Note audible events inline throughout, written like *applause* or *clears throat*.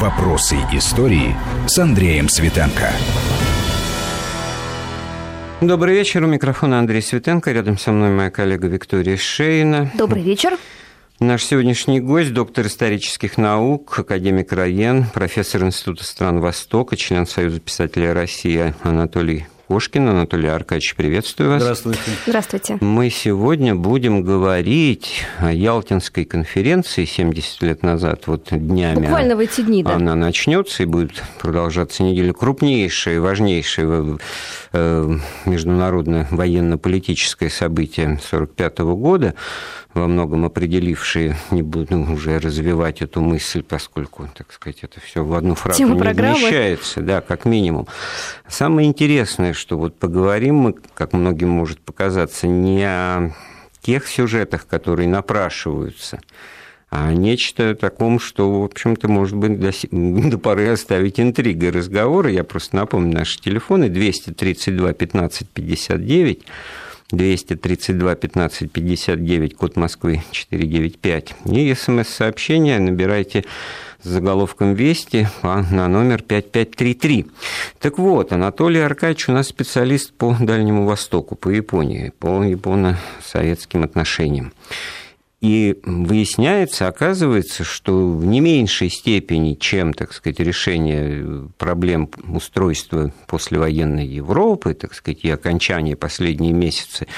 Вопросы истории с Андреем Светенко. Добрый вечер. У микрофона Андрей Светенко. Рядом со мной моя коллега Виктория Шейна. Добрый вечер. Наш сегодняшний гость – доктор исторических наук, академик Раен, профессор Института стран Востока, член Союза писателей России Анатолий Кошкин. Анатолий Аркадьевич, приветствую вас. Здравствуйте. Здравствуйте. Мы сегодня будем говорить о Ялтинской конференции 70 лет назад, вот днями. Буквально в эти дни, да. Она начнется и будет продолжаться неделю. Крупнейшее, важнейшее э, международное военно-политическое событие 1945 года во многом определившие, не буду уже развивать эту мысль, поскольку, так сказать, это все в одну фразу Тема не программы. вмещается, да, как минимум. Самое интересное, что вот поговорим мы, как многим может показаться, не о тех сюжетах, которые напрашиваются, а нечто таком, что, в общем-то, может быть, до, *laughs* до поры оставить интригой разговора. Я просто напомню наши телефоны 232 15 59 232 15 59, код Москвы 495. И смс-сообщение набирайте с заголовком «Вести» на номер 5533. Так вот, Анатолий Аркадьевич у нас специалист по Дальнему Востоку, по Японии, по японо-советским отношениям. И выясняется, оказывается, что в не меньшей степени, чем, так сказать, решение проблем устройства послевоенной Европы, так сказать, и окончание последние месяцы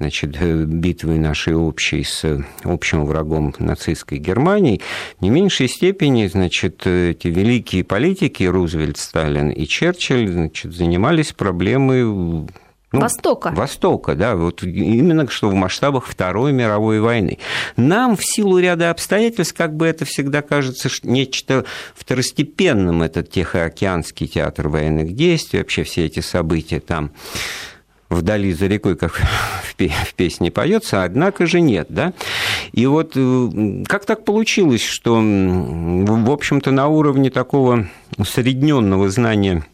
значит, битвы нашей общей с общим врагом нацистской Германии, в не меньшей степени, значит, эти великие политики Рузвельт, Сталин и Черчилль значит, занимались проблемой ну, Востока. Востока, да, вот именно что в масштабах Второй мировой войны. Нам в силу ряда обстоятельств, как бы это всегда кажется, нечто второстепенным, этот Тихоокеанский театр военных действий, вообще все эти события там вдали за рекой, как *laughs* в песне поется, однако же нет, да. И вот как так получилось, что, в общем-то, на уровне такого усредненного знания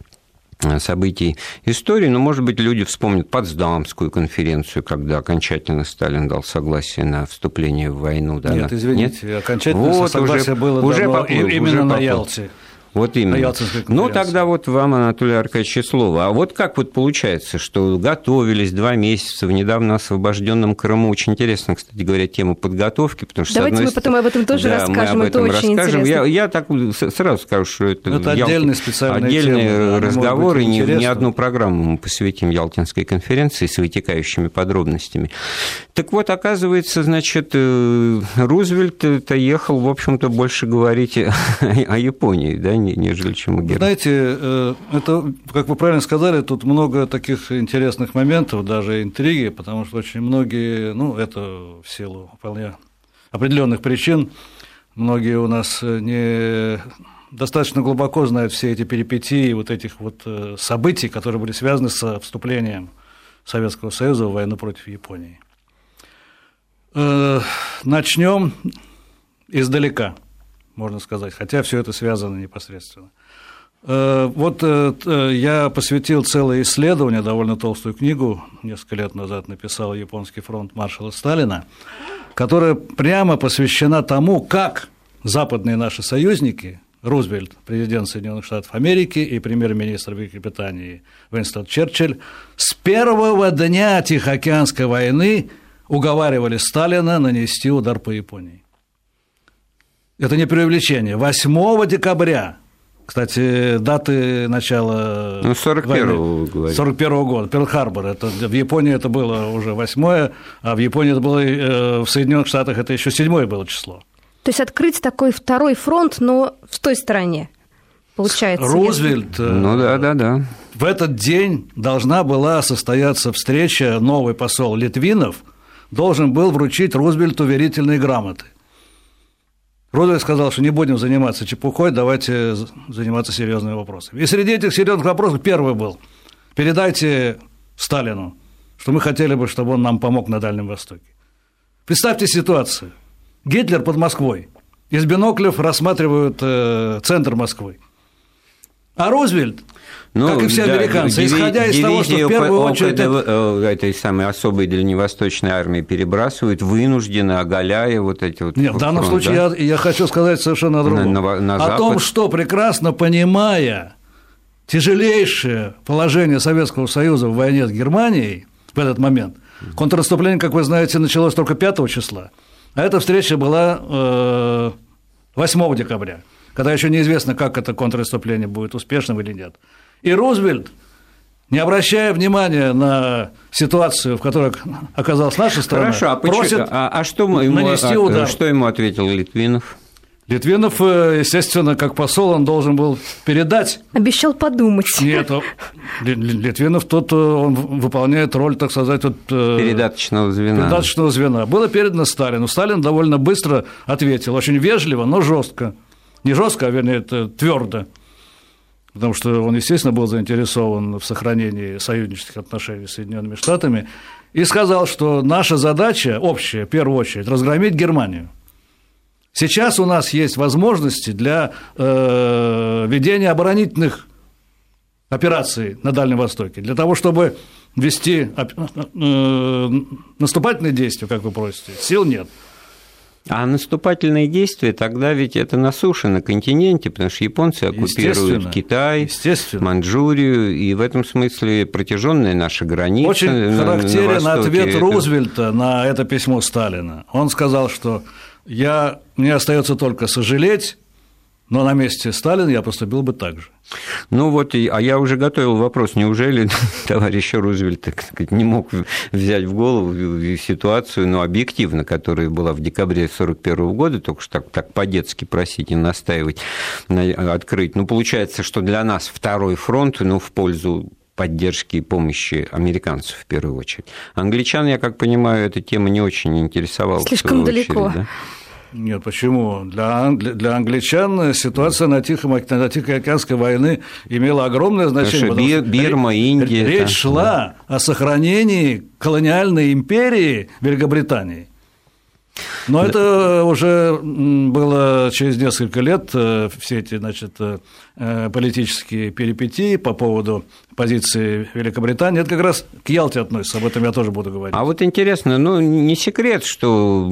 событий истории, но, может быть, люди вспомнят Потсдамскую конференцию, когда окончательно Сталин дал согласие на вступление в войну. Да, Нет, извините, Нет? окончательное вот, согласие уже, было уже дано поплыл, именно уже на поплыл. Ялте. Вот именно. Ну, тогда вот вам, Анатолий Аркадьевич, слово. А вот как вот получается, что готовились два месяца в недавно освобожденном Крыму? Очень интересно, кстати говоря, тема подготовки, потому что... Давайте мы одной... потом об этом тоже да, расскажем, мы об этом это очень расскажем. интересно. Я, я так сразу скажу, что это, это отдельный специальный отдельный тема, разговор, и не, не одну программу мы посвятим Ялтинской конференции с вытекающими подробностями. Так вот, оказывается, значит, Рузвельт-то ехал, в общем-то, больше говорить о Японии, да, нежели чем Германии. Знаете, это, как вы правильно сказали, тут много таких интересных моментов, даже интриги, потому что очень многие, ну, это в силу вполне определенных причин, многие у нас не достаточно глубоко знают все эти перипетии вот этих вот событий, которые были связаны с вступлением Советского Союза в войну против Японии. Начнем издалека, можно сказать, хотя все это связано непосредственно. Вот я посвятил целое исследование, довольно толстую книгу, несколько лет назад написал «Японский фронт маршала Сталина», которая прямо посвящена тому, как западные наши союзники, Рузвельт, президент Соединенных Штатов Америки и премьер-министр Великобритании Уинстон Черчилль, с первого дня Тихоокеанской войны уговаривали Сталина нанести удар по Японии. Это не преувеличение. 8 декабря кстати, даты начала ну, 41-го, войны, 41 -го года, Перл-Харбор, это, в Японии это было уже 8 а в Японии это было, в Соединенных Штатах это еще 7 было число. То есть открыть такой второй фронт, но в той стороне, получается. Рузвельт, если... ну да, да, да. В этот день должна была состояться встреча, новый посол Литвинов должен был вручить Рузвельту верительные грамоты. Рузвельт сказал, что не будем заниматься чепухой, давайте заниматься серьезными вопросами. И среди этих серьезных вопросов первый был – передайте Сталину, что мы хотели бы, чтобы он нам помог на Дальнем Востоке. Представьте ситуацию. Гитлер под Москвой. Из биноклев рассматривают центр Москвы. А Рузвельт ну, как и все да, американцы, исходя из того, что в первую очередь... Это... Этой самой особой дальневосточной армии перебрасывают, вынуждены, оголяя вот эти вот... Нет, в данном фронт, случае да? я, я хочу сказать совершенно о другом. На, на, на о том, что прекрасно понимая тяжелейшее положение Советского Союза в войне с Германией в этот момент, контрнаступление, как вы знаете, началось только 5 числа, а эта встреча была 8 э, декабря, когда еще неизвестно, как это контрнаступление будет успешным или нет. И Рузвельт, не обращая внимания на ситуацию, в которой оказалась наша страна, Хорошо, а, просит а, а что, ему, нанести а, удар. что ему ответил Литвинов? Литвинов, э, естественно, как посол, он должен был передать. Обещал подумать. Нет, Литвинов тут э, он выполняет роль, так сказать, вот, э, передаточного звена. Передаточного звена. Было передано Сталину. Сталин довольно быстро ответил, очень вежливо, но жестко. Не жестко, а вернее, твердо потому что он, естественно, был заинтересован в сохранении союзнических отношений с Соединенными Штатами, и сказал, что наша задача общая, в первую очередь, разгромить Германию. Сейчас у нас есть возможности для э, ведения оборонительных операций на Дальнем Востоке, для того, чтобы вести э, наступательные действия, как вы просите, сил нет. А наступательные действия тогда ведь это на суше, на континенте, потому что японцы оккупируют Китай, Манчжурию, и в этом смысле протяженная наша граница. Очень характерен на ответ это... Рузвельта на это письмо Сталина. Он сказал, что я, мне остается только сожалеть, но на месте Сталина я поступил бы так же. Ну вот, а я уже готовил вопрос, неужели *laughs* товарищ Рузвельт так сказать, не мог взять в голову ситуацию, ну, объективно, которая была в декабре 1941 года, только что так, так по-детски просить и настаивать, открыть. Ну, получается, что для нас второй фронт, ну, в пользу поддержки и помощи американцев в первую очередь. Англичан, я как понимаю, эта тема не очень интересовала. Слишком далеко. Очередь, да? Нет, почему? Для, для англичан ситуация на, Тихом, на Тихоокеанской войны имела огромное значение. Потому что Бирма, Индия. Речь там, шла да. о сохранении колониальной империи Великобритании. Но это уже было через несколько лет, э, все эти значит, э, политические перипетии по поводу позиции Великобритании, это как раз к Ялте относится, об этом я тоже буду говорить. А вот интересно, ну не секрет, что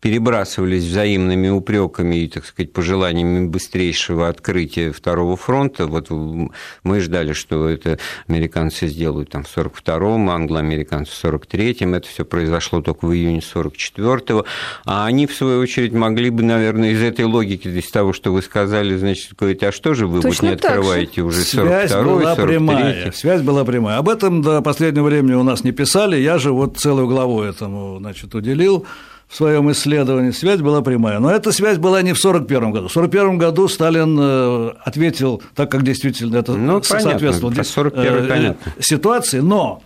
перебрасывались взаимными упреками и, так сказать, пожеланиями быстрейшего открытия второго фронта. Вот мы ждали, что это американцы сделают там в 42-м, англо-американцы в 43-м. Это все произошло только в июне 44-го. А они, в свою очередь, могли бы, наверное, из этой логики, из того, что вы сказали, значит, говорить, а что же вы Точно вот не открываете уже 42-й, 43-й? Связь была прямая. Об этом до последнего времени у нас не писали. Я же вот целую главу этому, значит, уделил в своем исследовании, связь была прямая. Но эта связь была не в 1941 году. В 1941 году Сталин э, ответил так, как действительно это ну, соответствовало понятно, э, ситуации, но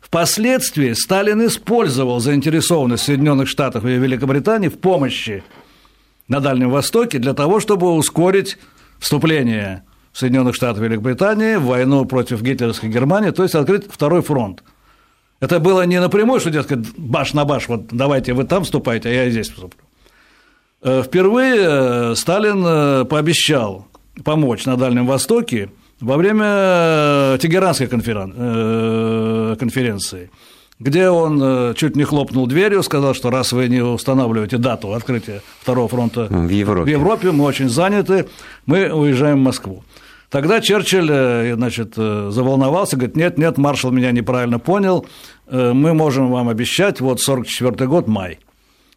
впоследствии Сталин использовал заинтересованность Соединенных Штатов и Великобритании в помощи на Дальнем Востоке для того, чтобы ускорить вступление Соединенных Штатов и Великобритании в войну против гитлеровской Германии, то есть открыть второй фронт. Это было не напрямую, что, дескать, баш на баш, вот давайте вы там вступаете, а я здесь вступлю. Э, впервые э, Сталин э, пообещал помочь на Дальнем Востоке во время Тегеранской конференции, где он чуть не хлопнул дверью, сказал, что раз вы не устанавливаете дату открытия второго фронта в Европе, в Европе мы очень заняты, мы уезжаем в Москву. Тогда Черчилль э, значит, э, заволновался, говорит, нет, нет, маршал меня неправильно понял, э, мы можем вам обещать, вот 44 год, май.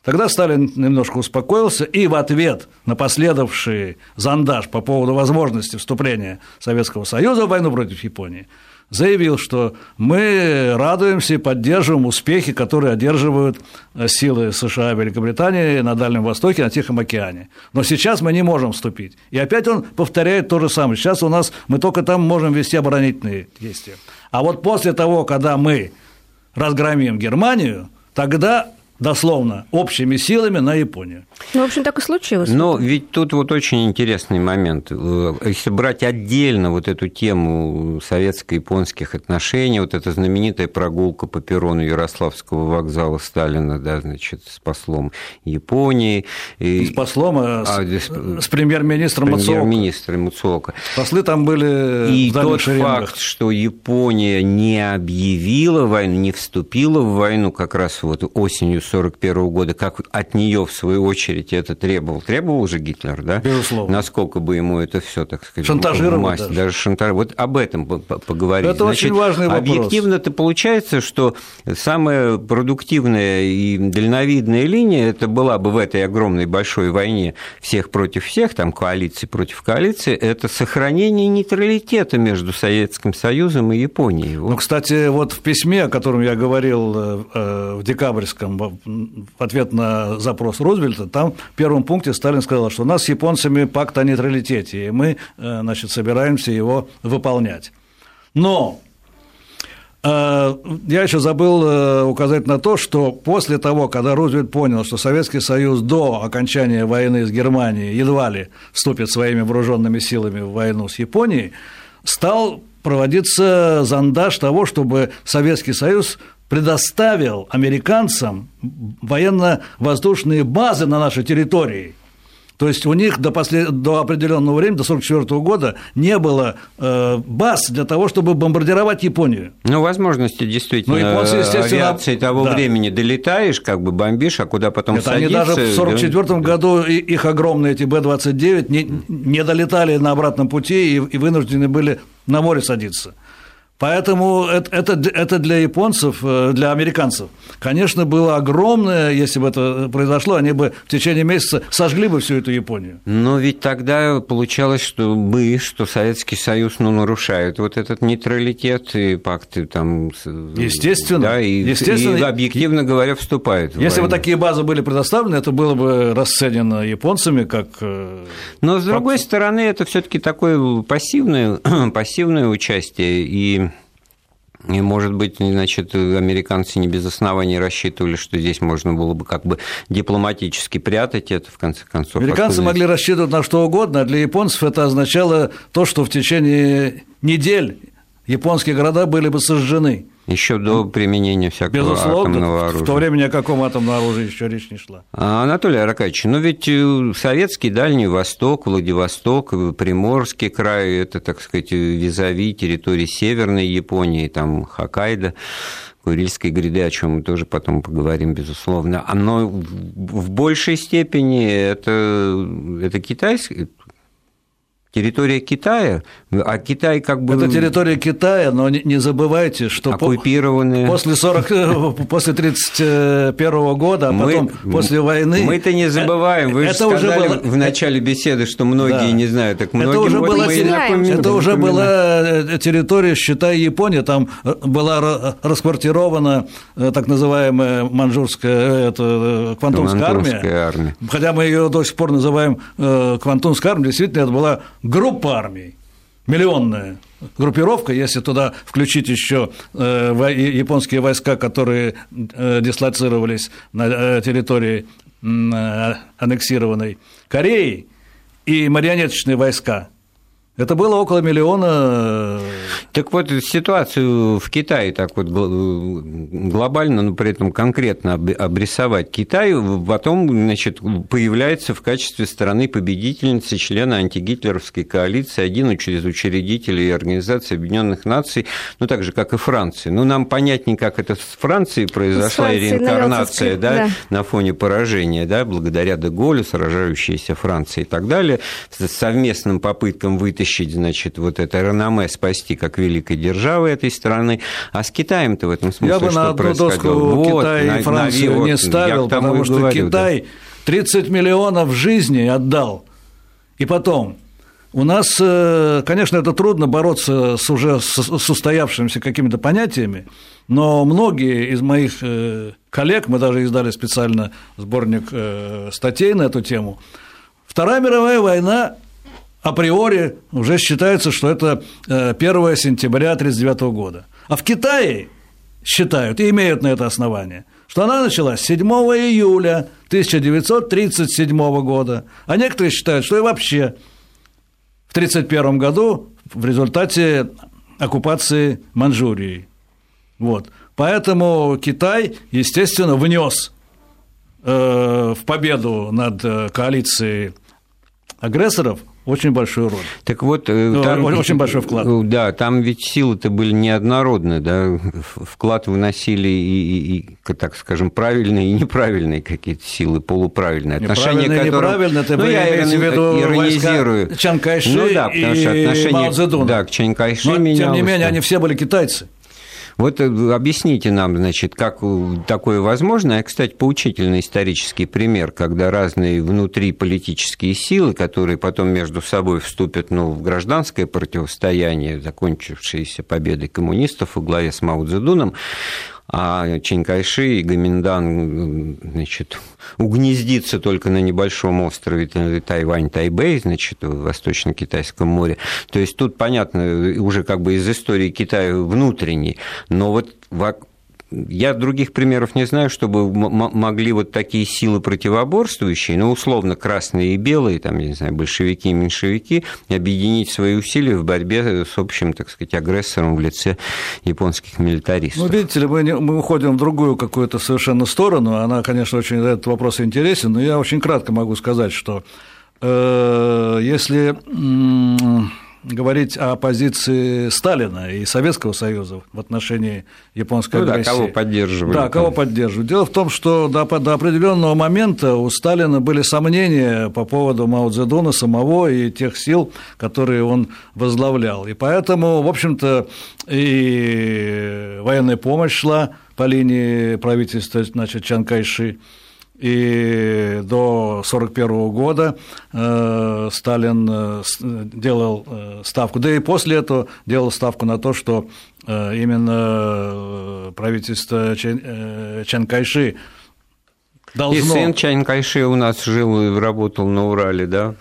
Тогда Сталин немножко успокоился, и в ответ на последовавший зондаж по поводу возможности вступления Советского Союза в войну против Японии – заявил, что мы радуемся и поддерживаем успехи, которые одерживают э, силы США и Великобритании на Дальнем Востоке, на Тихом океане. Но сейчас мы не можем вступить. И опять он повторяет то же самое. Сейчас у нас мы только там можем вести оборонительные действия. А вот после того, когда мы разгромим Германию, тогда дословно, общими силами на Японию. Ну, в общем, так и случилось. Но ведь тут вот очень интересный момент. Э, если брать отдельно вот эту тему советско-японских отношений, вот эта знаменитая прогулка по перрону Ярославского вокзала Сталина, да, значит, с послом Японии. И, с послом, а, а с, с премьер-министром Мацуока. Премьер-министром Мацуока. Послы там были И тот шеренгах. факт, что Япония не объявила войну, не вступила в войну как раз вот осенью 1941 года, как от нее в свою очередь это требовал. Требовал же Гитлер, да? Безусловно. Насколько бы ему это все, так сказать, шантажировать даже. даже шантаж. Вот об этом поговорить. Это Значит, очень важный вопрос. Объективно-то получается, что самая продуктивная и дальновидная линия это была бы в этой огромной большой войне всех против всех, там коалиции против коалиции, это сохранение нейтралитета между Советским Союзом и Японией. Вот. Ну, кстати, вот в письме, о котором я говорил э, э, в декабрьском, в ответ на запрос Рузвельта, там в первом пункте Сталин сказал, что у нас с японцами пакт о нейтралитете, и мы э, значит, собираемся его выполнять. Но э, я еще забыл э, указать на то, что после того, когда Рузвельт понял, что Советский Союз до окончания войны с Германией едва ли вступит своими вооруженными силами в войну с Японией, стал проводиться зондаж того, чтобы Советский Союз предоставил американцам военно-воздушные базы на нашей территории. То есть у них до, послед... до определенного времени, до 1944 года, не было э, баз для того, чтобы бомбардировать Японию. Ну, возможности действительно. Ну, японцы, естественно, авиации того да. времени долетаешь, как бы бомбишь, а куда потом Это садиться. Они даже в 1944 да. году их огромные эти Б-29 не, не долетали на обратном пути и, и вынуждены были на море садиться. Поэтому это, это для японцев, э, для американцев, конечно, было огромное, если бы это произошло, они бы в течение месяца сожгли бы всю эту Японию. Но ведь тогда получалось, что мы, что Советский Союз, ну, нарушает вот этот нейтралитет и пакты там... Естественно. Да, и, естественно, и объективно говоря, вступает Если бы такие базы были предоставлены, это было бы расценено японцами как... Э, Но, с другой стороны, это все таки такое пассивное, *clears throat* пассивное участие, и и, может быть, значит, американцы не без оснований рассчитывали, что здесь можно было бы как бы дипломатически прятать это, в конце концов. Американцы Откуда могли рассчитывать на что угодно, а для японцев это означало то, что в течение недель японские города были бы сожжены. Еще до применения всякого Безусловно, атомного оружия. В то время ни о каком атомном оружии еще речь не шла. А, Анатолий Аркадьевич, ну ведь э, советский Дальний Восток, Владивосток, э, Приморский край – это, так сказать, визави территории Северной Японии, там Хоккайдо, Курильской гряды, о чем мы тоже потом поговорим, безусловно. Оно в большей степени это, это китайский, территория Китая, а Китай как бы... Это территория Китая, но не забывайте, что оккупированные... после, 40... *laughs* после 1931 года, а мы... потом после войны... Мы-то не забываем, вы это же сказали уже было... в начале беседы, что многие да. не знают, так многим это уже вот было... мы Это уже была э, территория, считай, Япония, там э, была расквартирована э, так называемая манжурская, это, квантунская армия, армия, хотя мы ее до сих пор называем квантунская армия, действительно, это была группа армий, миллионная группировка, если туда включить еще э, японские войска, которые э, дислоцировались на э, территории аннексированной Кореи, и марионеточные войска, это было около миллиона. Так вот, ситуацию в Китае так вот глобально, но при этом конкретно обрисовать. Китай потом значит, появляется в качестве страны победительницы члена антигитлеровской коалиции, один из учредителей Организации Объединенных Наций, ну так же, как и Франции. Ну, нам понятнее, как это с Францией произошла Франции реинкарнация да, да. на фоне поражения, да, благодаря Деголю, сражающейся Франции и так далее, с совместным попыткам вытащить вытащить, значит, вот это реноме спасти как великой державы этой страны. А с Китаем-то в этом смысле Я бы на одну доску вот, Китай и Францию на, не ставил, потому что говорю, Китай да. 30 миллионов жизней отдал. И потом, у нас, э, конечно, это трудно бороться с уже с устоявшимися какими-то понятиями, но многие из моих э, коллег, мы даже издали специально сборник э, статей на эту тему, Вторая мировая война априори уже считается, что это 1 сентября 1939 года. А в Китае считают и имеют на это основание, что она началась 7 июля 1937 года, а некоторые считают, что и вообще в 1931 году в результате оккупации Манчжурии. Вот. Поэтому Китай, естественно, внес э, в победу над э, коалицией агрессоров очень большую роль. Так вот, э, ну, там, очень большой вклад. Да, там ведь силы-то были неоднородны, да, вклад выносили и, и, и, так скажем, правильные и неправильные какие-то силы, полуправильные. Отношения, неправильные, которым... неправильные, это ну, я имеете в виду иронизирую. Чан Кайши ну, да, потому что Мао Цзэдуна. Да, к Чан Кайши Но, менялось. Тем не менее, они все были китайцы. Вот э, объясните нам, значит, как такое возможно. А, кстати, поучительный исторический пример, когда разные внутриполитические силы, которые потом между собой вступят ну, в гражданское противостояние, закончившееся победой коммунистов во главе с Мао Цзэдуном, а Ченькайши и Гаминдан значит, угнездится только на небольшом острове Тайвань-Тайбэй, значит, в Восточно-Китайском море. То есть тут, понятно, уже как бы из истории Китая внутренней, но вот я других примеров не знаю, чтобы могли вот такие силы противоборствующие, ну, условно, красные и белые, там, я не знаю, большевики и меньшевики, объединить свои усилия в борьбе с общим, так сказать, агрессором в лице японских милитаристов. Ну, видите ли, мы, не, мы уходим в другую какую-то совершенно сторону, она, конечно, очень, этот вопрос интересен, но я очень кратко могу сказать, что э, если... Э, говорить о позиции Сталина и Советского Союза в отношении японской ну, агрессии. Да, кого поддерживали. Да, кого поддерживают. Дело в том, что до, до определенного момента у Сталина были сомнения по поводу Мао Цзэдуна самого и тех сил, которые он возглавлял. И поэтому, в общем-то, и военная помощь шла по линии правительства значит, Чан Кайши, и до 1941 года э, Сталин э, делал э, ставку, да и после этого делал ставку на то, что именно правительство Чан Кайши должно... И сын Чан Кайши у нас жил и работал на Урале, да?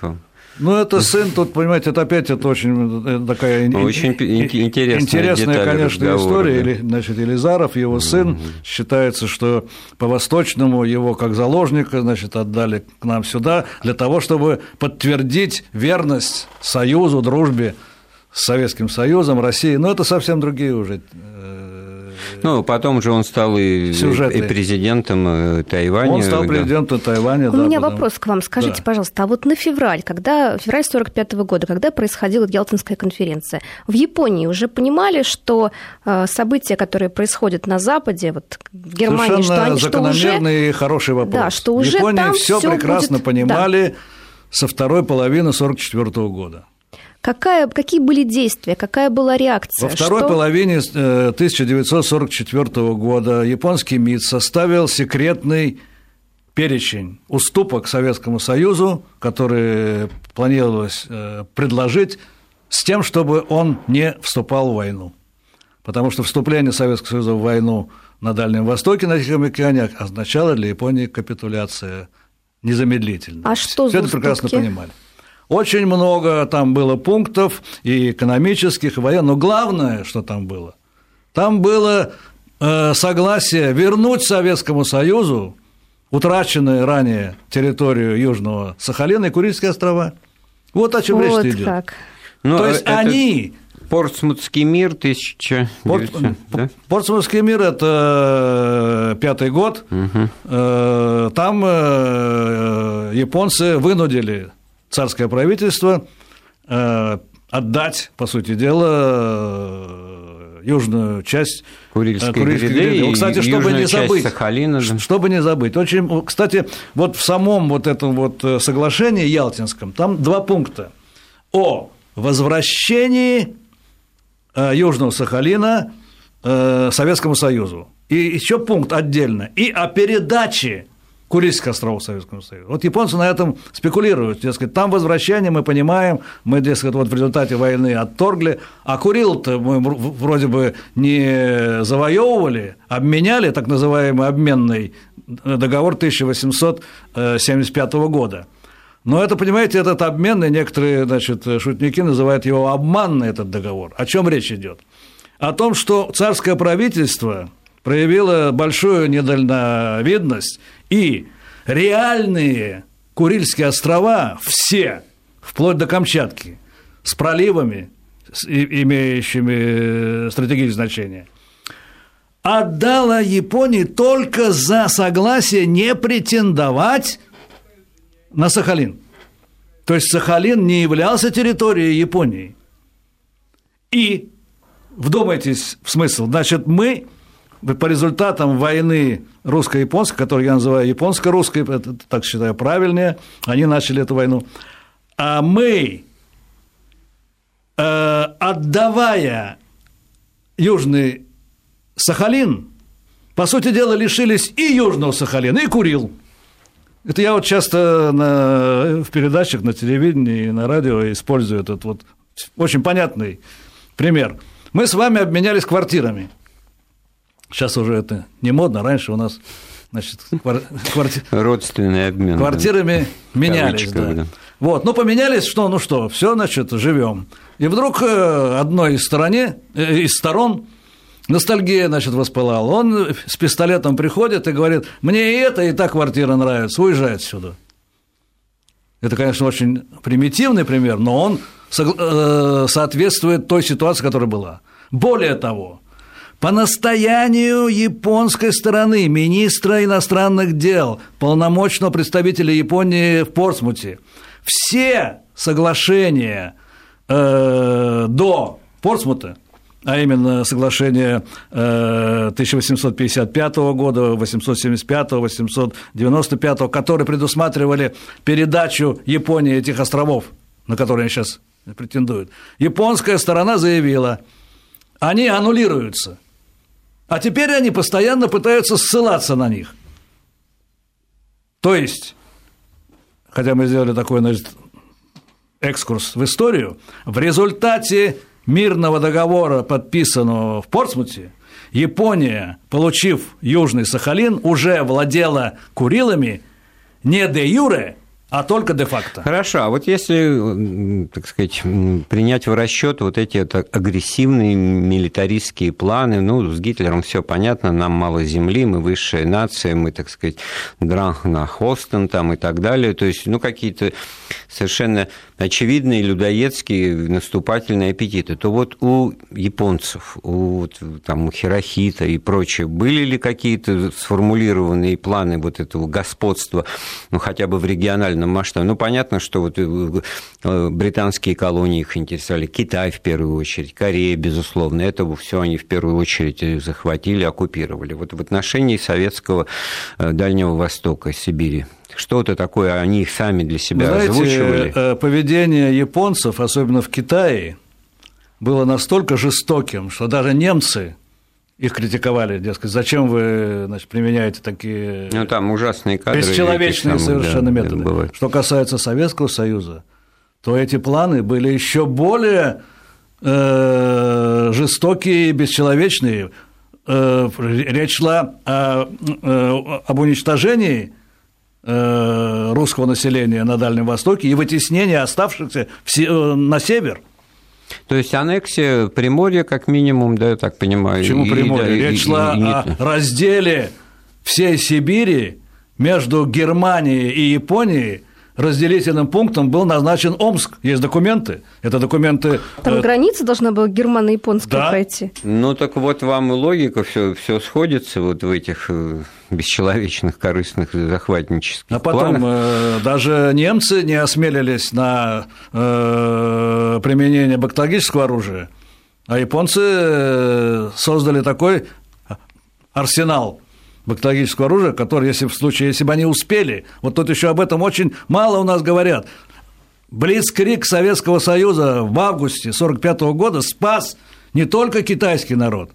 Ну, это сын, тут, понимаете, это опять это очень э, такая очень интересная, интересная конечно, история. Да. Или, значит, Елизаров, его сын, угу. считается, что по-восточному его как заложника, значит, отдали к нам сюда для того, чтобы подтвердить верность союзу, дружбе с Советским Союзом, Россией. Но это совсем другие уже э, ну, потом же он стал и, Сюжеты. и президентом э, Тайваня. Он стал президентом да. Тайваня, У да, меня потом... вопрос к вам. Скажите, да. пожалуйста, а вот на февраль, когда, февраль 45 года, когда происходила Ялтинская конференция, в Японии уже понимали, что э, события, которые происходят на Западе, вот в Германии, Совершенно что они что уже... и хороший вопрос. Да, что уже в Японии там все прекрасно будет... понимали да. со второй половины 44 года. Какая, какие были действия, какая была реакция? Во второй что... половине 1944 э, года японский МИД составил секретный перечень уступок Советскому Союзу, которые планировалось э, предложить с тем, чтобы он не вступал в войну. Потому что вступление Советского Союза в войну на Дальнем Востоке, на Тихом океане, означало для Японии капитуляция незамедлительно. А что Все за это прекрасно понимали. Очень много там было пунктов и экономических, и военных. Но главное, что там было, там было э, согласие вернуть Советскому Союзу утраченную ранее территорию Южного Сахалина и Курильские острова. Вот о чем вот речь идет. Как. Ну, То есть они Портсмутский мир 1900... Порт... Да? Портсмутский мир – это пятый год. Угу. Там японцы вынудили царское правительство э, отдать, по сути дела, э, южную часть Курильской, э, Курильской гряды. Кстати, чтобы не забыть, Сахалина. чтобы не забыть. Очень, кстати, вот в самом вот этом вот соглашении Ялтинском там два пункта о возвращении Южного Сахалина Советскому Союзу. И еще пункт отдельно. И о передаче Курильских островов Советскому Союзу. Вот японцы на этом спекулируют, дескать, там возвращение, мы понимаем, мы, дескать, вот в результате войны отторгли, а Курил-то мы вроде бы не завоевывали, обменяли так называемый обменный договор 1875 года. Но это, понимаете, этот обмен, и некоторые значит, шутники называют его обманный этот договор. О чем речь идет? О том, что царское правительство проявила большую недальновидность и реальные Курильские острова все, вплоть до Камчатки, с проливами, имеющими стратегическое значение, отдала Японии только за согласие не претендовать на Сахалин. То есть Сахалин не являлся территорией Японии. И, вдумайтесь в смысл, значит, мы по результатам войны русско-японской, которую я называю японско-русской, это, так считаю правильнее, они начали эту войну, а мы, э, отдавая Южный Сахалин, по сути дела, лишились и Южного Сахалина, и Курил. Это я вот часто на, в передачах на телевидении и на радио использую этот вот очень понятный пример. Мы с вами обменялись квартирами – Сейчас уже это не модно, раньше у нас значит, кварти... родственный обмен. Квартирами менялись, да. да. Вот, ну поменялись, что, ну что, все, значит, живем. И вдруг э, одной из стороне, э, из сторон ностальгия, значит, воспылала. Он с пистолетом приходит и говорит, мне и это, и та квартира нравится, уезжай отсюда. Это, конечно, очень примитивный пример, но он э, соответствует той ситуации, которая была. Более того, по настоянию японской стороны министра иностранных дел, полномочного представителя Японии в Портсмуте, все соглашения э, до Портсмута, а именно соглашение 1855 э, года, 875, 895, которые предусматривали передачу Японии этих островов, на которые они сейчас претендуют. Японская сторона заявила, они аннулируются. А теперь они постоянно пытаются ссылаться на них. То есть, хотя мы сделали такой значит, экскурс в историю, в результате мирного договора, подписанного в Портсмуте, Япония, получив Южный Сахалин, уже владела Курилами не де юре, а только де-факто. Хорошо, а вот если, так сказать, принять в расчет вот эти вот агрессивные милитаристские планы, ну, с Гитлером все понятно, нам мало земли, мы высшая нация, мы, так сказать, гранх на Хостен там и так далее, то есть, ну, какие-то совершенно очевидные людоедские наступательные аппетиты, то вот у японцев, у, там, у Хирохита и прочее, были ли какие-то сформулированные планы вот этого господства, ну, хотя бы в региональном масштабе? Ну, понятно, что вот э, э, британские колонии их интересовали, Китай в первую очередь, Корея, безусловно, это все они в первую очередь захватили, оккупировали. Вот в отношении советского э, Дальнего Востока, Сибири, что-то такое они их сами для себя Знаете, озвучивали? Э, поведение японцев, особенно в Китае, было настолько жестоким, что даже немцы их критиковали, дескать, зачем вы значит, применяете такие ну, там ужасные кадры, бесчеловечные совершенно да, методы. Бывает. Что касается Советского Союза, то эти планы были еще более э, жестокие и бесчеловечные. Э, речь шла о, э, об уничтожении русского населения на Дальнем Востоке и вытеснение оставшихся э, на север. То есть аннексия Приморья, как минимум, да, я так понимаю. Почему Приморье? Речь и, шла и, и, о разделе всей Сибири между Германией и Японией разделительным пунктом был назначен Омск. Есть документы. Это документы... Там э... граница должна была германо-японская да? пройти. Ну, так вот вам и логика, все, все сходится вот в этих э, бесчеловечных, корыстных, захватнических А потом планах. Э, даже немцы не осмелились на э, применение бактологического оружия, а японцы э, создали такой арсенал бактериологического оружия, которое, если в случае, если бы они успели, вот тут еще об этом очень мало у нас говорят. Блицкрик Советского Союза в августе 1945 года спас не только китайский народ,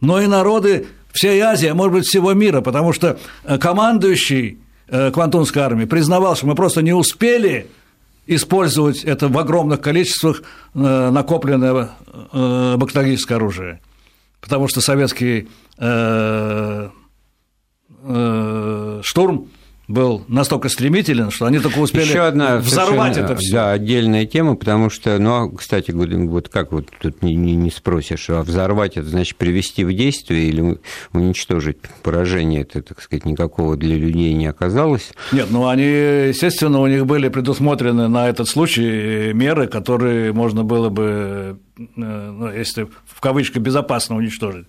но и народы всей Азии, а может быть, всего мира, потому что э, командующий э, Квантунской армии признавал, что мы просто не успели использовать это в огромных количествах э, накопленное бактериологическое оружие, потому что советский Э, штурм был настолько стремителен, что они только успели Еще одна взорвать это все. Да, отдельная тема, потому что, ну, а, кстати, вот как вот тут не, не, не спросишь, а взорвать это значит привести в действие или уничтожить поражение, это, так сказать, никакого для людей не оказалось. Нет, ну они, естественно, у них были предусмотрены на этот случай меры, которые можно было бы, э, ну, если в кавычках безопасно уничтожить.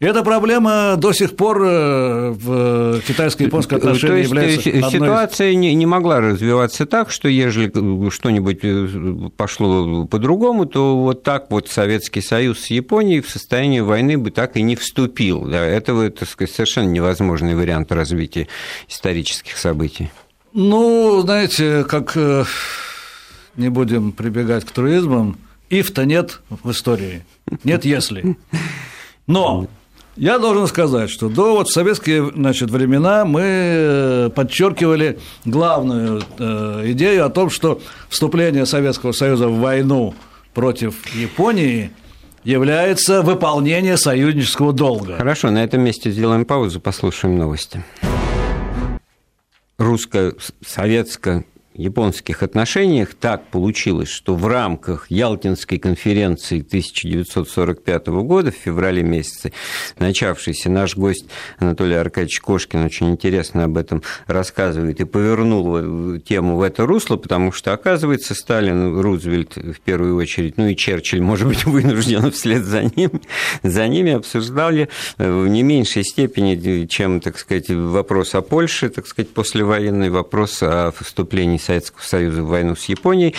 Эта проблема до сих пор э, в китайско-японском отношении То есть является одной... Ситуация не, не могла развиваться так, что ежели что-нибудь э, пошло по-другому, то вот так вот Советский Союз с Японией в состоянии войны бы так и не вступил. Да, это, так сказать, совершенно невозможный вариант развития исторических событий. Ну, знаете, как э, не будем прибегать к труизмам, if-то нет в истории, нет если. Но я должен сказать, что до вот советские значит, времена мы э, подчеркивали главную э, идею о том, что вступление Советского Союза в войну против Японии является выполнение союзнического долга. Хорошо, на этом месте сделаем паузу, послушаем новости. Русско-советско японских отношениях так получилось, что в рамках Ялтинской конференции 1945 года, в феврале месяце, начавшийся, наш гость Анатолий Аркадьевич Кошкин очень интересно об этом рассказывает и повернул тему в это русло, потому что, оказывается, Сталин, Рузвельт в первую очередь, ну и Черчилль, может быть, *laughs* вынужден вслед за ним, за ними обсуждали в не меньшей степени, чем, так сказать, вопрос о Польше, так сказать, послевоенный вопрос о вступлении Советского Союза в войну с Японией.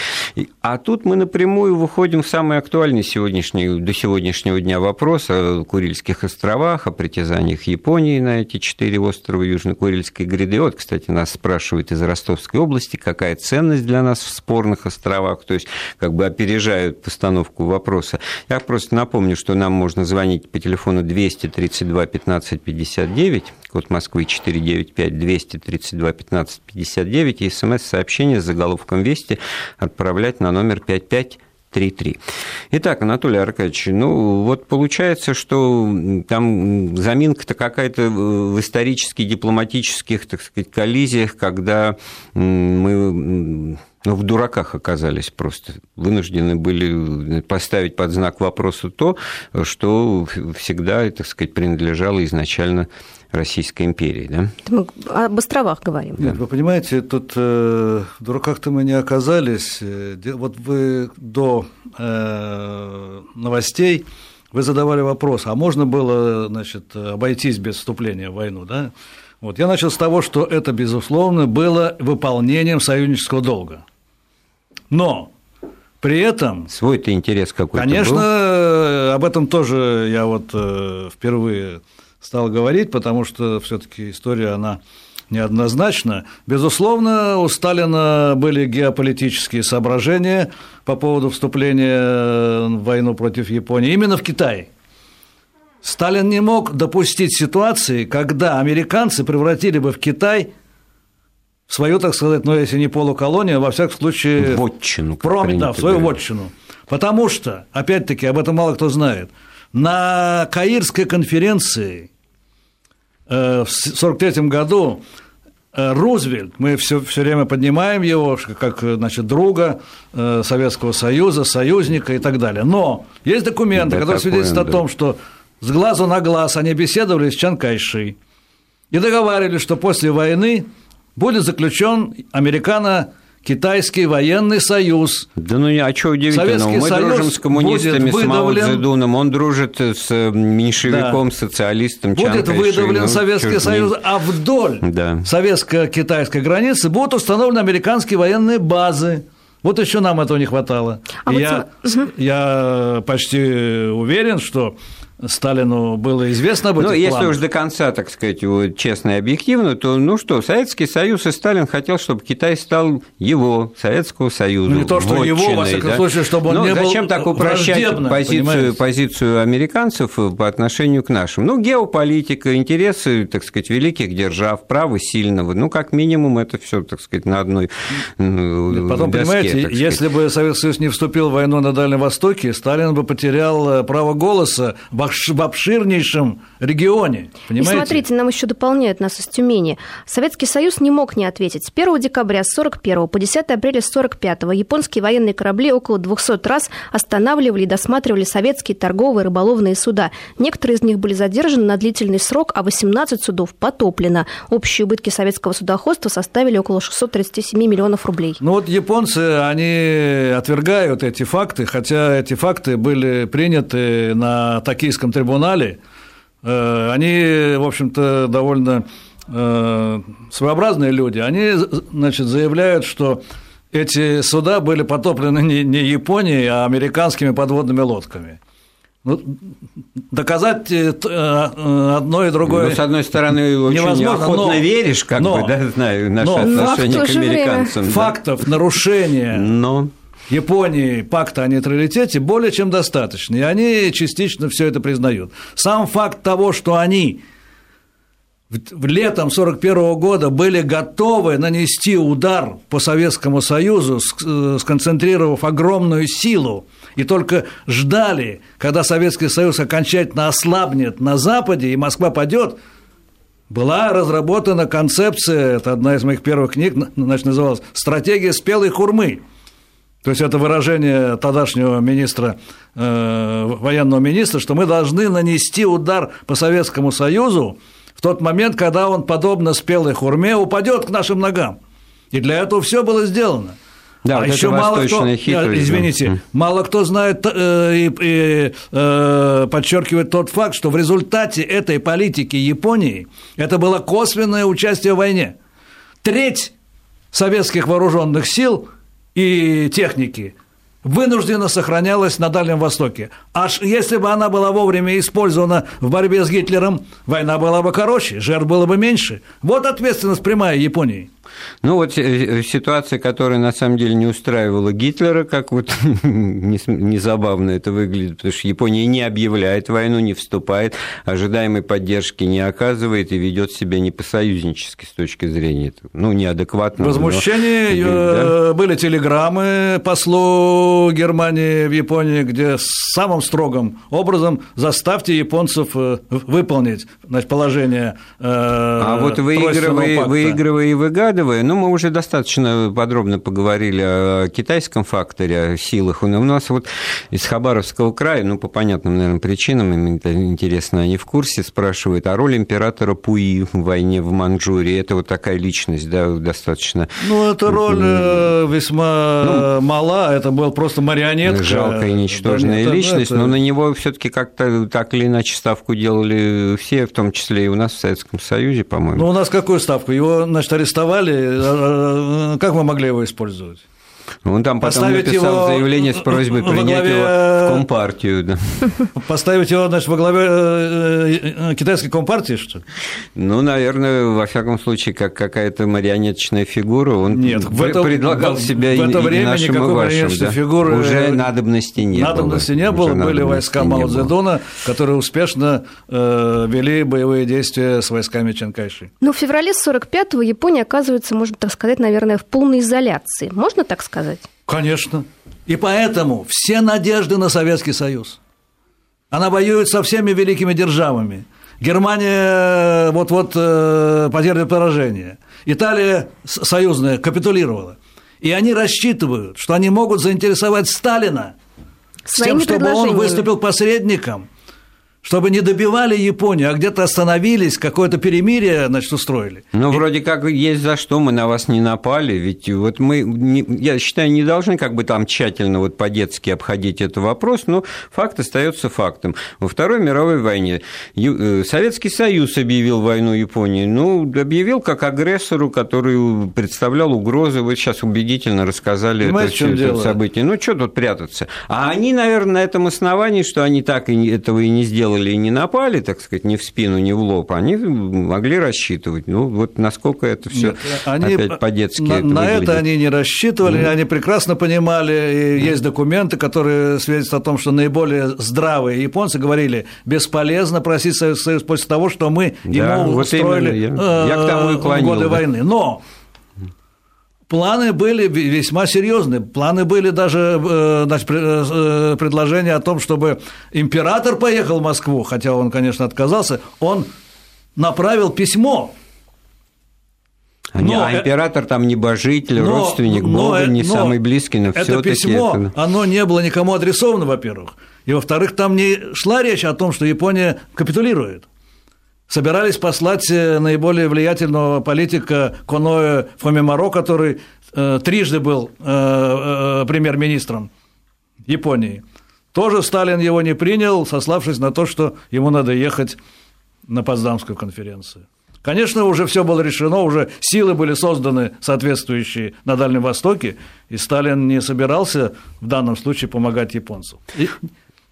А тут мы напрямую выходим в самый актуальный сегодняшний, до сегодняшнего дня вопрос о Курильских островах, о притязаниях Японии на эти четыре острова Южно-Курильской гряды. Вот, кстати, нас спрашивают из Ростовской области, какая ценность для нас в спорных островах, то есть как бы опережают постановку вопроса. Я просто напомню, что нам можно звонить по телефону 232 15 59, код Москвы 495 232 15 59 и смс-сообщение с заголовком «Вести» отправлять на номер 55 3-3. Итак, Анатолий Аркадьевич, ну вот получается, что там заминка-то какая-то в исторически дипломатических, так сказать, коллизиях, когда мы ну, в дураках оказались просто. Вынуждены были поставить под знак вопроса то, что всегда, так сказать, принадлежало изначально Российской империи, да? Мы об островах говорим. Нет, вы понимаете, тут э, в дураках-то мы не оказались. Э, вот вы до э, новостей вы задавали вопрос, а можно было, значит, обойтись без вступления в войну, да? Вот я начал с того, что это, безусловно, было выполнением союзнического долга. Но при этом... Свой-то интерес какой-то Конечно, был? об этом тоже я вот э, впервые стал говорить, потому что все-таки история, она неоднозначна. Безусловно, у Сталина были геополитические соображения по поводу вступления в войну против Японии именно в Китае. Сталин не мог допустить ситуации, когда американцы превратили бы в Китай в свою, так сказать, ну, если не полуколонию, во всяком случае... Вотчину. Пром, да, в свою вотчину. Потому что, опять-таки, об этом мало кто знает, на Каирской конференции Э, в 1943 году э, Рузвельт, мы все, все время поднимаем его как значит, друга э, Советского Союза, союзника и так далее. Но есть документы, да которые свидетельствуют да. о том, что с глазу на глаз они беседовали с Чан Кайши и договаривались, что после войны будет заключен американо Китайский военный союз. Да ну а что удивительного? Советский Мы Союз дружим с коммунистами, с Мао Цзэдуном, он дружит с меньшевиком, да. социалистом. Будет Чан выдавлен ну, Советский Союз, а вдоль да. советско-китайской границы будут установлены американские военные базы. Вот еще нам этого не хватало. А я, вот... я почти уверен, что Сталину было известно об этом. Ну, если уж до конца, так сказать, вот, честно и объективно, то, ну что, Советский Союз и Сталин хотел, чтобы Китай стал его, Советского Союза. Ну, не то, что его, во всяком да? случае, чтобы он ну, не зачем был так упрощать позицию, позицию американцев по отношению к нашим? Ну, геополитика, интересы, так сказать, великих держав, право сильного, ну, как минимум, это все, так сказать, на одной Нет, Потом, доске, понимаете, если бы Советский Союз не вступил в войну на Дальнем Востоке, Сталин бы потерял э, право голоса в в обширнейшем регионе. Понимаете? И смотрите, нам еще дополняют нас из Тюмени. Советский Союз не мог не ответить. С 1 декабря 41 по 10 апреля 45 японские военные корабли около 200 раз останавливали и досматривали советские торговые рыболовные суда. Некоторые из них были задержаны на длительный срок, а 18 судов потоплено. Общие убытки советского судоходства составили около 637 миллионов рублей. Ну вот японцы, они отвергают эти факты, хотя эти факты были приняты на Токийском трибунале. Э, они, в общем-то, довольно э, своеобразные люди. Они, значит, заявляют, что эти суда были потоплены не Японией, а американскими подводными лодками. Ну, доказать э, одно и другое. Ну, с одной стороны, очень невозможно, охотно но, веришь, как но, бы, да, знаю, наше но, отношение к американцам. Да. Фактов нарушения но... Японии пакта о нейтралитете более чем достаточно, и они частично все это признают. Сам факт того, что они в летом 1941 года были готовы нанести удар по Советскому Союзу, э, сконцентрировав огромную силу, и только ждали, когда Советский Союз окончательно ослабнет на Западе, и Москва падет, была разработана концепция, это одна из моих первых книг, значит, называлась «Стратегия спелой хурмы», то есть это выражение тогдашнего министра, э, военного министра, что мы должны нанести удар по Советскому Союзу в тот момент, когда он, подобно спелой хурме, упадет к нашим ногам. И для этого все было сделано. Да, а вот еще мало кто, хитрость, извините, да. мало кто знает э, и, и э, подчеркивает тот факт, что в результате этой политики Японии это было косвенное участие в войне. Треть советских вооруженных сил и техники вынужденно сохранялась на Дальнем Востоке. Аж если бы она была вовремя использована в борьбе с Гитлером, война была бы короче, жертв было бы меньше. Вот ответственность прямая Японии. Ну вот э, э, ситуация, которая на самом деле не устраивала Гитлера, как вот *laughs* незабавно это выглядит, потому что Япония не объявляет войну, не вступает, ожидаемой поддержки не оказывает и ведет себя не по-союзнически с точки зрения, ну, неадекватно. Возмущение, э, да? были телеграммы послу Германии в Японии, где самым строгим образом заставьте японцев выполнить значит, положение А вот выигрывая, выигрывая и выгадывая, первое, ну, мы уже достаточно подробно поговорили о китайском факторе, о силах. У нас вот из Хабаровского края, ну, по понятным, наверное, причинам, им это интересно, они в курсе, спрашивают, а роль императора Пуи в войне в Манчжурии, это вот такая личность, да, достаточно... Ну, эта роль э, весьма ну, мала, это был просто марионетка. Жалкая и ничтожная да, личность, это... но на него все таки как-то так или иначе ставку делали все, в том числе и у нас в Советском Союзе, по-моему. Ну, у нас какую ставку? Его, значит, арестовали, Как мы могли его использовать? Он там потом поставить написал его заявление с просьбой принять главе... его в Компартию. Да. Поставить его, значит, во главе э, э, китайской Компартии, что ли? Ну, наверное, во всяком случае, как какая-то марионеточная фигура. Он нет, в это, предлагал в, себя в это и, время и нашим, никакой и вашим. Да. Фигуры Уже надобности не надобности было. не было. Уже были войска Мао Цзэдуна, которые успешно э, вели боевые действия с войсками Чанкайши. Ну, в феврале 45-го Япония оказывается, можно так сказать, наверное, в полной изоляции. Можно так сказать? Сказать? Конечно. И поэтому все надежды на Советский Союз. Она воюет со всеми великими державами. Германия э, вот-вот э, потерпит поражение. Италия союзная капитулировала. И они рассчитывают, что они могут заинтересовать Сталина Своими с тем, чтобы он выступил посредником – чтобы не добивали Японию, а где-то остановились, какое-то перемирие, значит, устроили. Ну, и... вроде как есть за что, мы на вас не напали, ведь вот мы, не, я считаю, не должны как бы там тщательно вот по-детски обходить этот вопрос, но факт остается фактом. Во Второй мировой войне э, Советский Союз объявил войну Японии, ну, объявил как агрессору, который представлял угрозы, вы сейчас убедительно рассказали Понимаете, это, это событие. Ну, что тут прятаться? А они, наверное, на этом основании, что они так и этого и не сделали, сделали и не напали, так сказать, ни в спину, ни в лоб, они могли рассчитывать. Ну, вот насколько это все опять по-детски на, это на это они не рассчитывали, mm-hmm. они прекрасно понимали, и mm-hmm. есть документы, которые свидетельствуют о том, что наиболее здравые японцы говорили, бесполезно просить Союз Союз после того, что мы да, ему вот устроили я, я к тому и клонил, годы да. войны. Но планы были весьма серьезные. Планы были даже э, значит, э, предложение о том, чтобы император поехал в Москву, хотя он, конечно, отказался. Он направил письмо но, а император там небожитель, но, родственник но, Бога, не но самый близкий, но все-таки это письмо, это... оно не было никому адресовано, во-первых. И, во-вторых, там не шла речь о том, что Япония капитулирует. Собирались послать э, наиболее влиятельного политика Коноэ Фомимаро, который э, трижды был э, э, премьер-министром Японии. Тоже Сталин его не принял, сославшись на то, что ему надо ехать на Потсдамскую конференцию. Конечно, уже все было решено, уже силы были созданы соответствующие на Дальнем Востоке, и Сталин не собирался в данном случае помогать японцам. И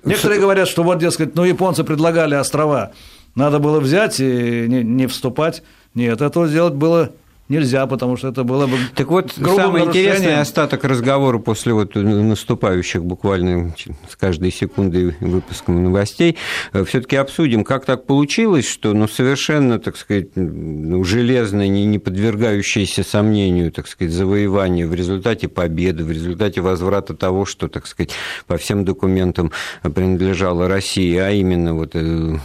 некоторые говорят, что вот, дескать, ну, японцы предлагали острова, надо было взять и не, не вступать. Нет, этого сделать было нельзя, потому что это было бы Так вот, самый интересный остаток разговора после вот наступающих буквально с каждой секундой выпуском новостей, э, все таки обсудим, как так получилось, что ну, совершенно, так сказать, ну, железное, не, не подвергающееся сомнению, так сказать, завоевание в результате победы, в результате возврата того, что, так сказать, по всем документам принадлежало России, а именно вот э,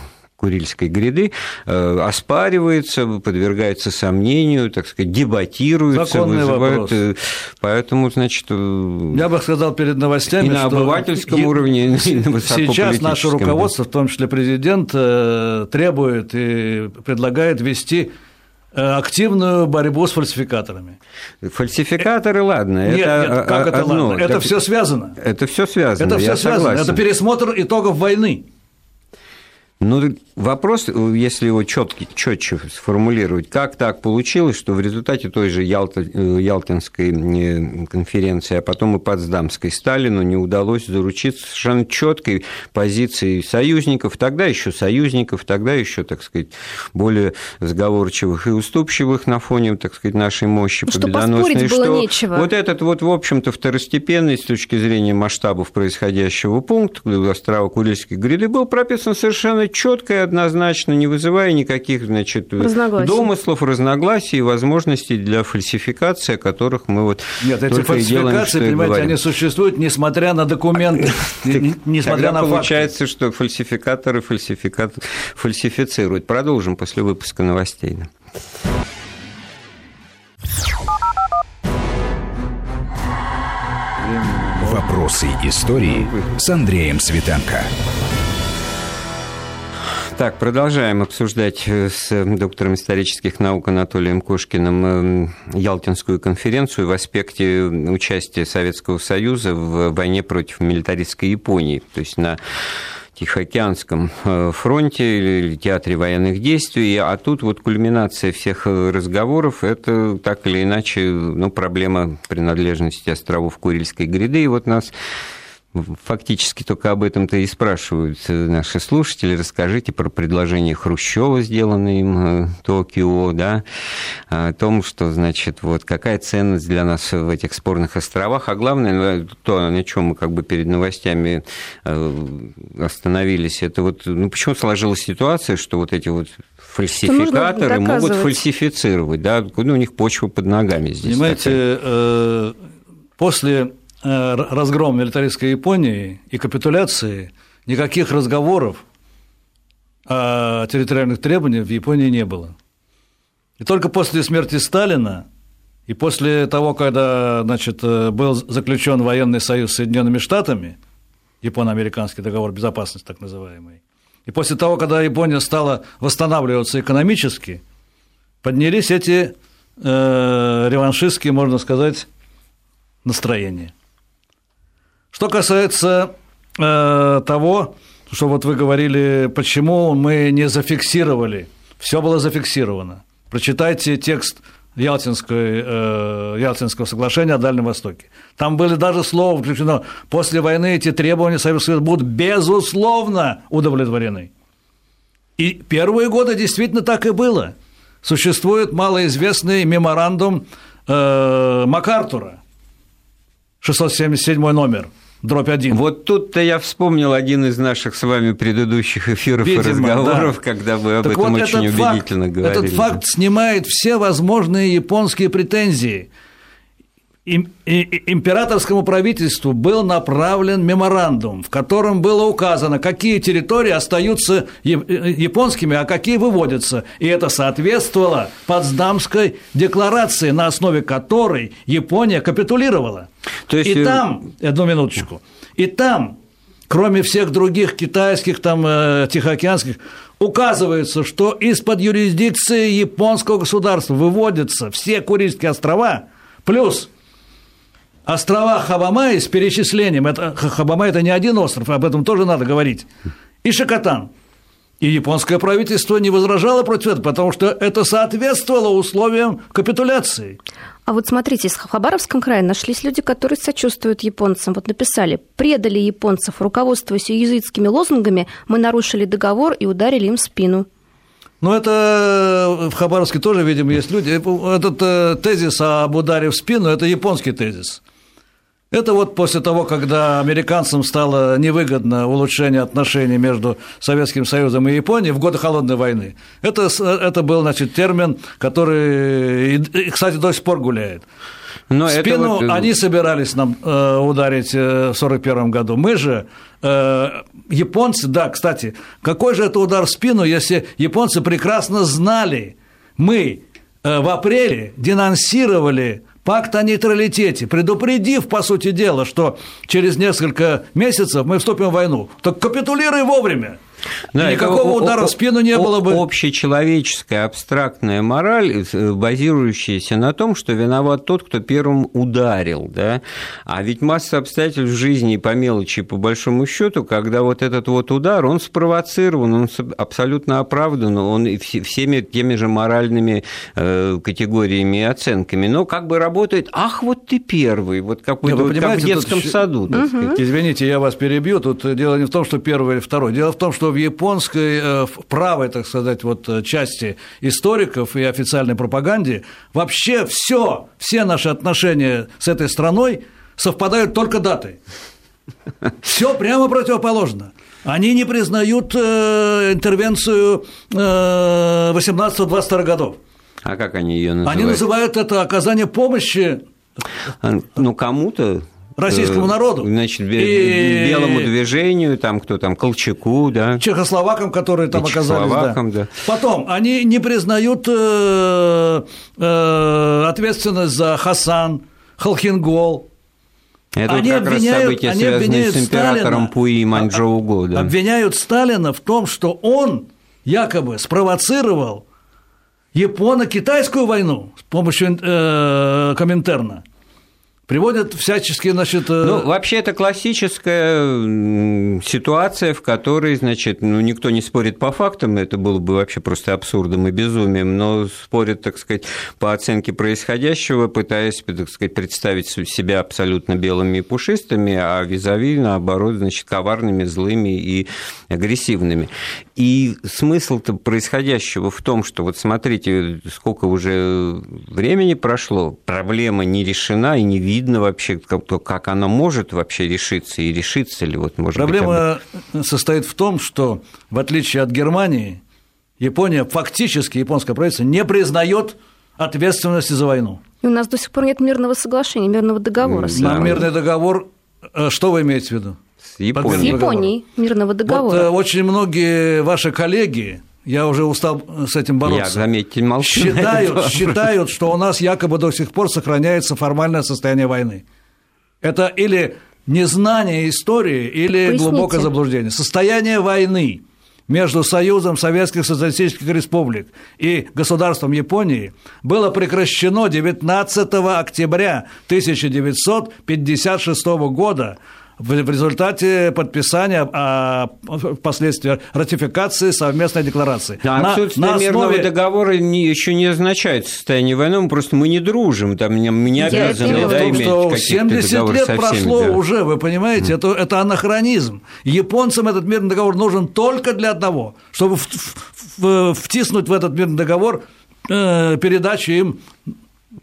Курильской гряды э, оспаривается, подвергается сомнению, так сказать, дебатируется, Законный вызывает. Вопрос. Э, поэтому, значит... Э, Я бы сказал перед новостями, и на обывательском и, уровне, и на Сейчас наше руководство, в том числе президент, требует и предлагает ввести активную борьбу с фальсификаторами. Фальсификаторы, ладно, нет, это нет, как это одно. ладно? Это все связано. Это все связано. Это все связано. Согласен. Это пересмотр итогов войны. Ну, вопрос, если его четкий, четче сформулировать, как так получилось, что в результате той же Ялта, э, Ялтинской э, конференции, а потом и Потсдамской Сталину не удалось заручиться совершенно четкой позицией союзников, тогда еще союзников, тогда еще, так сказать, более сговорчивых и уступчивых на фоне, так сказать, нашей мощи ну, победоносной. Что, было нечего. вот этот вот, в общем-то, второстепенный с точки зрения масштабов происходящего пункт, острова Курильской гряды, был прописан совершенно четко и однозначно, не вызывая никаких значит, разногласий. домыслов, разногласий и возможностей для фальсификации, о которых мы вот Нет, эти фальсификации, делаем, понимаете, говорим. они существуют, несмотря на документы, *laughs* несмотря на факты. получается, что фальсификаторы фальсифицируют. Продолжим после выпуска новостей. Вопросы истории с Андреем Светенко. Так, продолжаем обсуждать э, с доктором исторических наук Анатолием Кошкиным э, Ялтинскую конференцию в аспекте участия Советского Союза в войне против милитаристской Японии, то есть на Тихоокеанском э, фронте или театре военных действий, а тут вот кульминация всех разговоров – это так или иначе ну, проблема принадлежности островов Курильской гряды, и вот нас Фактически только об этом-то и спрашивают наши слушатели. Расскажите про предложение Хрущева, сделанное им э, Токио, да, о том, что, значит, вот какая ценность для нас в этих спорных островах, а главное, то, на чем мы как бы перед новостями э, остановились, это вот, ну, почему сложилась ситуация, что вот эти вот фальсификаторы могут фальсифицировать, да, откуда у них почва под ногами здесь. Понимаете, такая? Э, после Э, разгром милитаристской Японии и капитуляции никаких разговоров о территориальных требованиях в Японии не было. И только после смерти Сталина и после того, когда значит, э, был заключен военный союз с Соединенными Штатами, Японо-американский договор безопасности так называемый, и после того, когда Япония стала восстанавливаться экономически, поднялись эти э, реваншистские, можно сказать, настроения. Что касается э, того, что вот вы говорили, почему мы не зафиксировали, все было зафиксировано. Прочитайте текст Ялтинской, э, Ялтинского соглашения о Дальнем Востоке. Там были даже слова включено, после войны эти требования Советского Союза будут безусловно удовлетворены. И первые годы действительно так и было. Существует малоизвестный меморандум э, МакАртура, 677 номер – дробь один. Вот тут-то я вспомнил один из наших с вами предыдущих эфиров Видимо, и разговоров, да. когда вы об так этом вот очень убедительно факт, говорили. Этот факт снимает все возможные японские претензии. Императорскому правительству был направлен меморандум, в котором было указано, какие территории остаются э, японскими, а какие выводятся. И это соответствовало Потсдамской декларации, на основе которой Япония капитулировала. То есть... И э, там, одну минуточку, и там, кроме всех других китайских, там, э, тихоокеанских, указывается, что из-под юрисдикции японского государства выводятся все Курильские острова, плюс острова Хабамай с перечислением, это, Хабамай – это не один остров, об этом тоже надо говорить, и Шикотан. И японское правительство не возражало против этого, потому что это соответствовало условиям капитуляции. А вот смотрите, в Хабаровском крае нашлись люди, которые сочувствуют японцам. Вот написали, предали японцев, руководствуясь иезуитскими лозунгами, мы нарушили договор и ударили им в спину. Ну, это в Хабаровске тоже, видимо, есть люди. Этот э, тезис об ударе в спину – это японский тезис. Это вот после того, когда американцам стало невыгодно улучшение отношений между Советским Союзом и Японией в годы Холодной войны. Это, это был, значит, термин, который, кстати, до сих пор гуляет. Но спину вот... Э, они собирались нам э, ударить э, в 1941 году. Мы же, э, японцы, да, кстати, какой же это удар в спину, если японцы прекрасно знали, мы э, в апреле денонсировали пакт о нейтралитете, предупредив, по сути дела, что через несколько месяцев мы вступим в войну. Так капитулируй вовремя. Да, Никакого удара в спину не было бы. Общечеловеческая абстрактная мораль, э, базирующаяся на том, что виноват тот, кто первым ударил. Да? А ведь масса обстоятельств в жизни по мелочи, по большому счету, когда вот этот вот удар, он спровоцирован, он абсолютно оправдан, он всеми теми же моральными э, категориями и оценками. Но как бы работает, ах, вот ты первый, вот как, бы, вот, как в детском тут... саду. Угу. Извините, я вас перебью. Тут дело не в том, что первый или второй. Дело в том, что в японской э, в правой, так сказать, вот э, части историков и официальной пропаганде вообще все, все наши отношения с этой страной совпадают только датой. Все прямо противоположно. Они не признают э, интервенцию э, 18-22 годов. А как они ее называют? Они называют это оказание помощи. А, ну, кому-то российскому э, народу. Значит, и... белому движению, там кто там, Колчаку, да. Чехословакам, которые там оказались. Да. да. Потом, они не признают э, э, ответственность за Хасан, Халхингол, это они вот как обвиняют, раз события, они связанные с императором Сталина, Пуи и Маньчжоу да. Обвиняют Сталина в том, что он якобы спровоцировал Японо-китайскую войну с помощью э, Коминтерна приводят всячески, значит... Э, ну, вообще, это классическая ситуация, в которой, значит, ну, никто не спорит по фактам, это было бы вообще просто абсурдом и безумием, но спорят, так сказать, по оценке происходящего, пытаясь, так сказать, представить себя абсолютно белыми и пушистыми, а визави, наоборот, значит, коварными, злыми и агрессивными. И смысл-то происходящего в том, что вот смотрите, сколько уже времени прошло, проблема не решена и не видно вообще, как, как она может вообще решиться и решится ли. Вот, может Проблема быть, состоит в том, что в отличие от Германии, Япония фактически, японское правительство не признает ответственности за войну. И у нас до сих пор нет мирного соглашения, мирного договора. Да. Мирный договор, э, что вы имеете в виду? С Японией. С Японией мирного договора. Вот, э, очень многие ваши коллеги, я уже устал с этим бороться. Я, заметьте, молчу. Считают, считают, что у нас якобы до сих пор сохраняется формальное состояние войны. Это или незнание истории, или Поясните. глубокое заблуждение. Состояние войны между Союзом Советских Социалистических Республик и государством Японии было прекращено 19 октября 1956 года в результате подписания, а впоследствии ратификации совместной декларации. Да, на, отсутствие на основе... мирного договора не, еще не означает состояние войны, мы просто мы не дружим, там мы не обязаны да, иметь что 70 лет всеми, прошло да. уже, вы понимаете, mm. это, это анахронизм. Японцам этот мирный договор нужен только для одного, чтобы в, в, в, втиснуть в этот мирный договор э, передачу им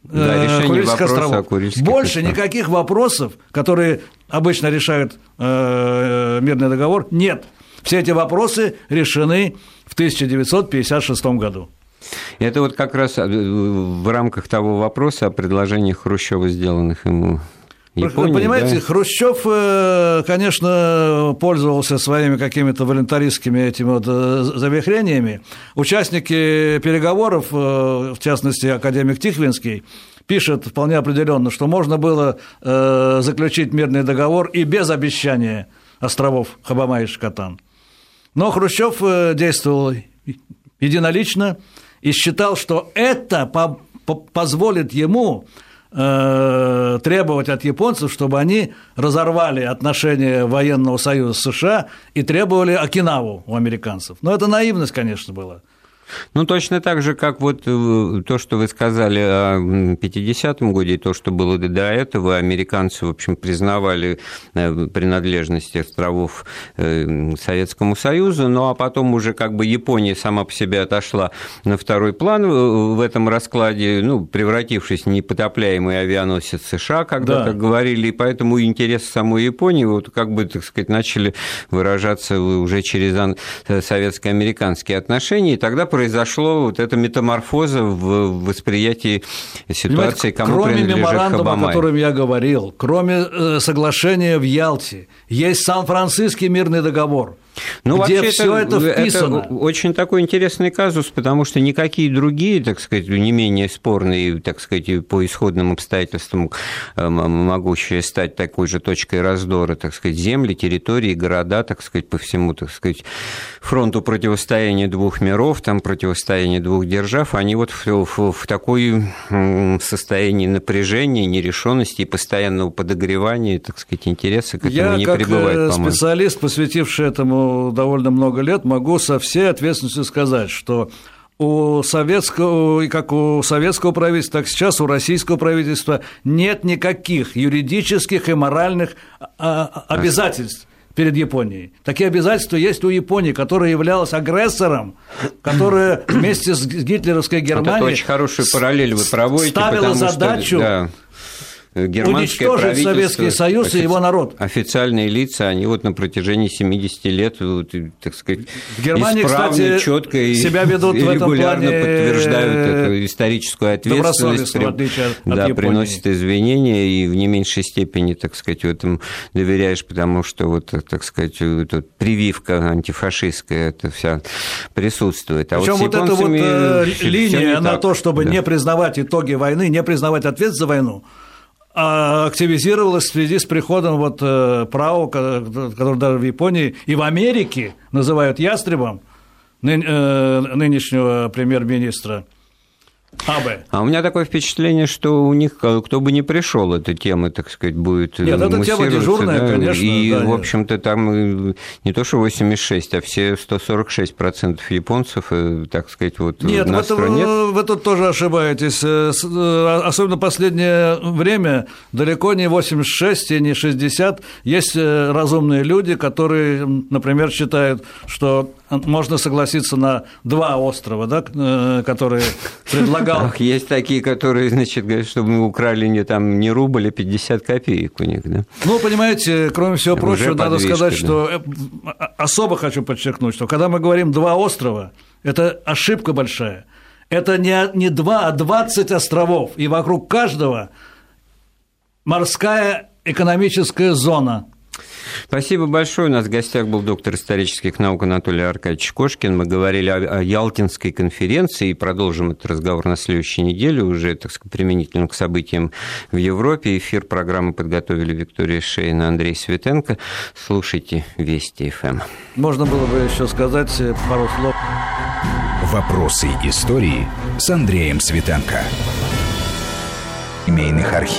да, э, решение Курильских островов. Курильских Больше островах. никаких вопросов, которые обычно решают э, мирный договор, нет. Все эти вопросы решены в 1956 году. Это вот как раз в рамках того вопроса о предложениях Хрущева, сделанных ему Японии, Понимаете, да? Хрущев, э, конечно, пользовался своими какими-то волонтаристскими этими вот э, завихрениями. Участники переговоров, э, в частности, академик Тихвинский, пишет вполне определенно, что можно было заключить мирный договор и без обещания островов Хабама и Шкатан. Но Хрущев действовал единолично и считал, что это позволит ему Э, требовать от японцев, чтобы они разорвали отношения военного союза США и требовали Окинаву у американцев. Но это наивность, конечно, была. Ну, точно так же, как вот э, то, что вы сказали о 50-м годе, и то, что было до этого, американцы, в общем, признавали э, принадлежность островов э, Советскому Союзу, ну, а потом уже как бы Япония сама по себе отошла на второй план в этом раскладе, ну, превратившись в непотопляемый авианосец США, когда да. говорили, и поэтому интересы самой Японии вот как бы, так сказать, начали выражаться уже через советско-американские отношения, и тогда произошло вот эта метаморфоза в восприятии ситуации, кому кроме принадлежит меморандума, Хабамай. о котором я говорил, кроме э, соглашения в Ялте, есть Сан-Франциский мирный договор – ну, где все это, это вписано. Это очень такой интересный казус, потому что никакие другие, так сказать, не менее спорные, так сказать, по исходным обстоятельствам э, могущие стать такой же точкой раздора, так сказать, земли, территории, города, так сказать, по всему, так сказать, фронту противостояния двух миров, там противостояния двух держав, они вот в, в, в такой состоянии напряжения, нерешенности и постоянного подогревания, так сказать, интереса к этому Я, не как э, специалист, посвятивший этому довольно много лет, могу со всей ответственностью сказать, что у советского, и как у советского правительства, так сейчас у российского правительства нет никаких юридических и моральных а, а, обязательств перед Японией. Такие обязательства есть у Японии, которая являлась агрессором, которая вместе с гитлеровской Германией... Вот это очень хорошую параллель вы проводите. Ставила задачу... Что, да германское уничтожить Советский Союз и его народ. Официальные лица, они вот на протяжении 70 лет, вот, так сказать, в Германии, исправно, кстати, четко и, себя ведут и в этом регулярно плане подтверждают эту историческую ответственность, при, от да, Японии. приносят извинения и в не меньшей степени, так сказать, в этом доверяешь, потому что вот, так сказать, вот, прививка антифашистская, это вся присутствует. А Причем вот, вот эта вот э, линия на то, чтобы да. не признавать итоги войны, не признавать ответ за войну, активизировалась в связи с приходом вот э, ПРАО, который даже в Японии и в Америке называют ястребом э, нынешнего премьер-министра – АБ. А у меня такое впечатление, что у них, э, кто бы ни пришел, эта тема, так сказать, будет Нет, эта тема дежурная, да? конечно. И, да, в общем-то, там э, не то, что 86, а все 146% японцев, э, так сказать, вот нет, на в это, нет. вы тут тоже ошибаетесь. Особенно последнее время, далеко не 86 и не 60, есть разумные люди, которые, например, считают, что можно согласиться на два острова, да, которые предлагают *laughs* предлагал. Ах, есть такие, которые, значит, говорят, что мы украли не, там, не рубль, а 50 копеек у них, да? Ну, понимаете, кроме всего Уже прочего, надо сказать, да. что э, особо хочу подчеркнуть, что когда мы говорим «два острова», это ошибка большая. Это не, не два, а 20 островов, и вокруг каждого морская экономическая зона – Спасибо большое. У нас в гостях был доктор исторических наук Анатолий Аркадьевич Кошкин. Мы говорили о, Ялтинской конференции и продолжим этот разговор на следующей неделе, уже, так сказать, применительно к событиям в Европе. Эфир программы подготовили Виктория Шейна, Андрей Светенко. Слушайте Вести ФМ. Можно было бы еще сказать пару слов. Вопросы истории с Андреем Светенко. Семейных архив.